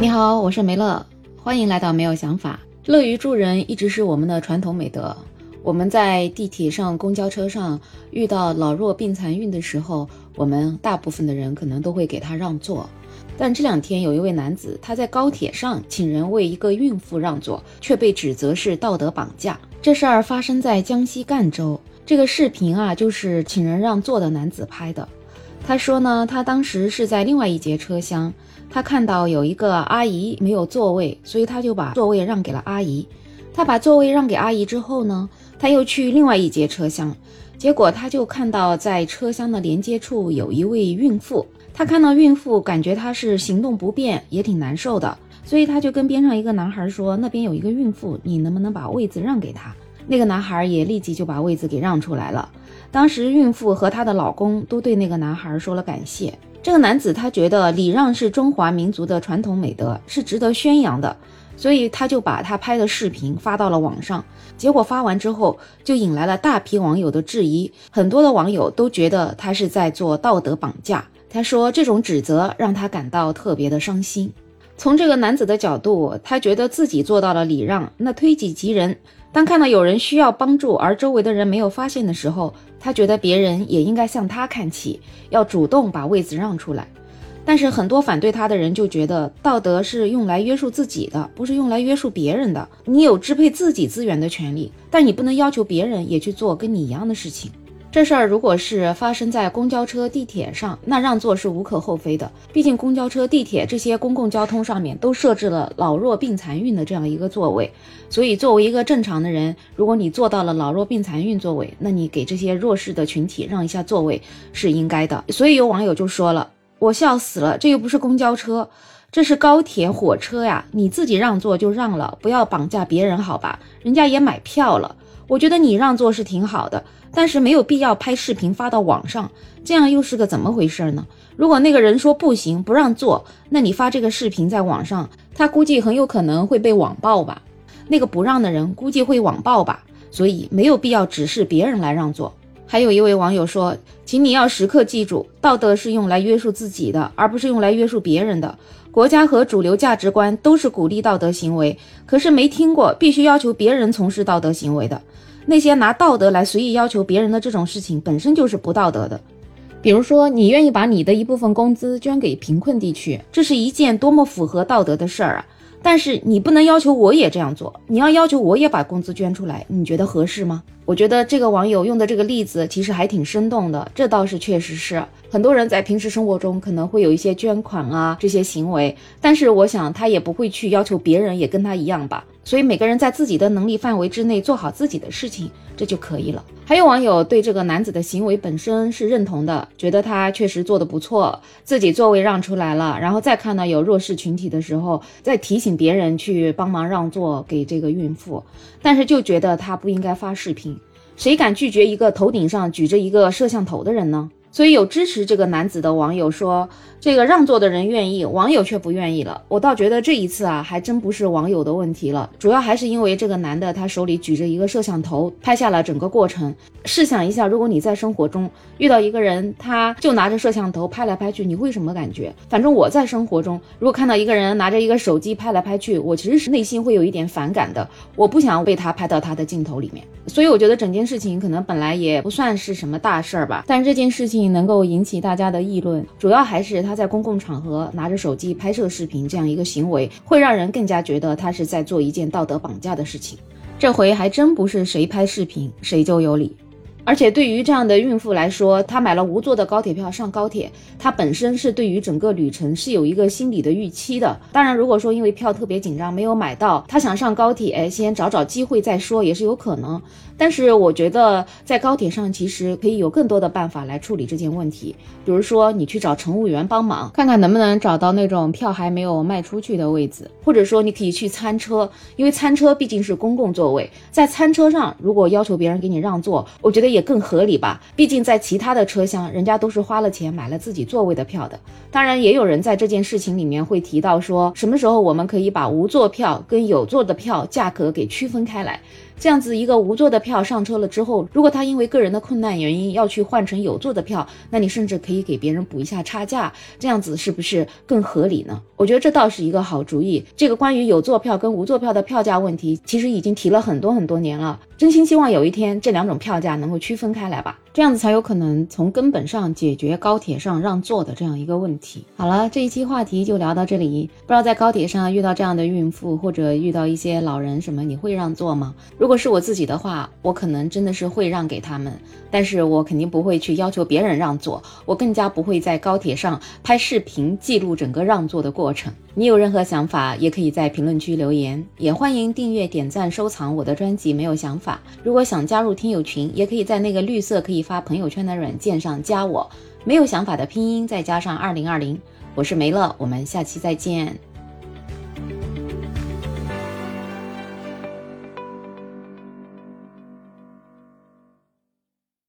你好，我是梅乐，欢迎来到没有想法。乐于助人一直是我们的传统美德。我们在地铁上、公交车上遇到老弱病残孕的时候，我们大部分的人可能都会给他让座。但这两天有一位男子，他在高铁上请人为一个孕妇让座，却被指责是道德绑架。这事儿发生在江西赣州。这个视频啊，就是请人让座的男子拍的。他说呢，他当时是在另外一节车厢。他看到有一个阿姨没有座位，所以他就把座位让给了阿姨。他把座位让给阿姨之后呢，他又去另外一节车厢，结果他就看到在车厢的连接处有一位孕妇。他看到孕妇，感觉她是行动不便，也挺难受的，所以他就跟边上一个男孩说：“那边有一个孕妇，你能不能把位子让给她？”那个男孩也立即就把位子给让出来了。当时孕妇和她的老公都对那个男孩说了感谢。这个男子他觉得礼让是中华民族的传统美德，是值得宣扬的，所以他就把他拍的视频发到了网上。结果发完之后，就引来了大批网友的质疑，很多的网友都觉得他是在做道德绑架。他说这种指责让他感到特别的伤心。从这个男子的角度，他觉得自己做到了礼让，那推己及人。当看到有人需要帮助，而周围的人没有发现的时候，他觉得别人也应该向他看齐，要主动把位子让出来。但是很多反对他的人就觉得，道德是用来约束自己的，不是用来约束别人的。你有支配自己资源的权利，但你不能要求别人也去做跟你一样的事情。这事儿如果是发生在公交车、地铁上，那让座是无可厚非的。毕竟公交车、地铁这些公共交通上面都设置了老弱病残孕的这样一个座位，所以作为一个正常的人，如果你坐到了老弱病残孕座位，那你给这些弱势的群体让一下座位是应该的。所以有网友就说了：“我笑死了，这又不是公交车，这是高铁、火车呀！你自己让座就让了，不要绑架别人，好吧？人家也买票了。我觉得你让座是挺好的。”但是没有必要拍视频发到网上，这样又是个怎么回事呢？如果那个人说不行不让座，那你发这个视频在网上，他估计很有可能会被网暴吧？那个不让的人估计会网暴吧？所以没有必要指示别人来让座。还有一位网友说，请你要时刻记住，道德是用来约束自己的，而不是用来约束别人的。国家和主流价值观都是鼓励道德行为，可是没听过必须要求别人从事道德行为的。那些拿道德来随意要求别人的这种事情，本身就是不道德的。比如说，你愿意把你的一部分工资捐给贫困地区，这是一件多么符合道德的事儿啊！但是你不能要求我也这样做，你要要求我也把工资捐出来，你觉得合适吗？我觉得这个网友用的这个例子其实还挺生动的，这倒是确实是很多人在平时生活中可能会有一些捐款啊这些行为，但是我想他也不会去要求别人也跟他一样吧。所以每个人在自己的能力范围之内做好自己的事情，这就可以了。还有网友对这个男子的行为本身是认同的，觉得他确实做得不错，自己座位让出来了，然后再看到有弱势群体的时候，再提醒别人去帮忙让座给这个孕妇，但是就觉得他不应该发视频。谁敢拒绝一个头顶上举着一个摄像头的人呢？所以有支持这个男子的网友说。这个让座的人愿意，网友却不愿意了。我倒觉得这一次啊，还真不是网友的问题了，主要还是因为这个男的他手里举着一个摄像头，拍下了整个过程。试想一下，如果你在生活中遇到一个人，他就拿着摄像头拍来拍去，你会什么感觉？反正我在生活中，如果看到一个人拿着一个手机拍来拍去，我其实是内心会有一点反感的。我不想被他拍到他的镜头里面。所以我觉得整件事情可能本来也不算是什么大事儿吧，但是这件事情能够引起大家的议论，主要还是他。他在公共场合拿着手机拍摄视频，这样一个行为会让人更加觉得他是在做一件道德绑架的事情。这回还真不是谁拍视频谁就有理。而且对于这样的孕妇来说，她买了无座的高铁票上高铁，她本身是对于整个旅程是有一个心理的预期的。当然，如果说因为票特别紧张没有买到，她想上高铁，先找找机会再说也是有可能。但是我觉得在高铁上其实可以有更多的办法来处理这件问题，比如说你去找乘务员帮忙，看看能不能找到那种票还没有卖出去的位置，或者说你可以去餐车，因为餐车毕竟是公共座位，在餐车上如果要求别人给你让座，我觉得。也更合理吧，毕竟在其他的车厢，人家都是花了钱买了自己座位的票的。当然，也有人在这件事情里面会提到说，什么时候我们可以把无座票跟有座的票价格给区分开来。这样子一个无座的票上车了之后，如果他因为个人的困难原因要去换成有座的票，那你甚至可以给别人补一下差价，这样子是不是更合理呢？我觉得这倒是一个好主意。这个关于有座票跟无座票的票价问题，其实已经提了很多很多年了。真心希望有一天这两种票价能够区分开来吧，这样子才有可能从根本上解决高铁上让座的这样一个问题。好了，这一期话题就聊到这里。不知道在高铁上遇到这样的孕妇或者遇到一些老人什么，你会让座吗？如果是我自己的话，我可能真的是会让给他们，但是我肯定不会去要求别人让座，我更加不会在高铁上拍视频记录整个让座的过程。你有任何想法，也可以在评论区留言，也欢迎订阅、点赞、收藏我的专辑。没有想法如果想加入听友群，也可以在那个绿色可以发朋友圈的软件上加我。没有想法的拼音再加上二零二零，我是梅乐，我们下期再见。